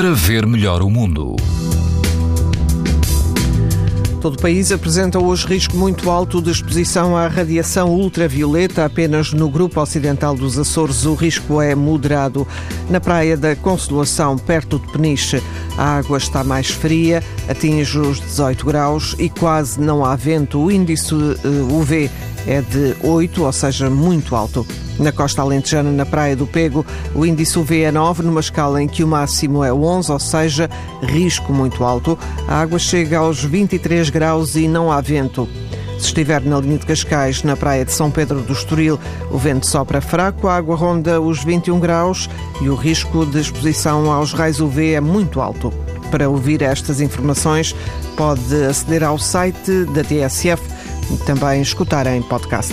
para ver melhor o mundo. Todo o país apresenta hoje risco muito alto de exposição à radiação ultravioleta. Apenas no grupo ocidental dos Açores o risco é moderado. Na praia da Consolação, perto de Peniche, a água está mais fria, atinge os 18 graus e quase não há vento. O índice UV eh, é de 8, ou seja, muito alto. Na costa alentejana, na Praia do Pego, o índice UV é 9, numa escala em que o máximo é 11, ou seja, risco muito alto. A água chega aos 23 graus e não há vento. Se estiver na linha de Cascais, na praia de São Pedro do Estoril, o vento sopra fraco, a água ronda os 21 graus e o risco de exposição aos raios UV é muito alto. Para ouvir estas informações, pode aceder ao site da TSF e também escutar em podcast.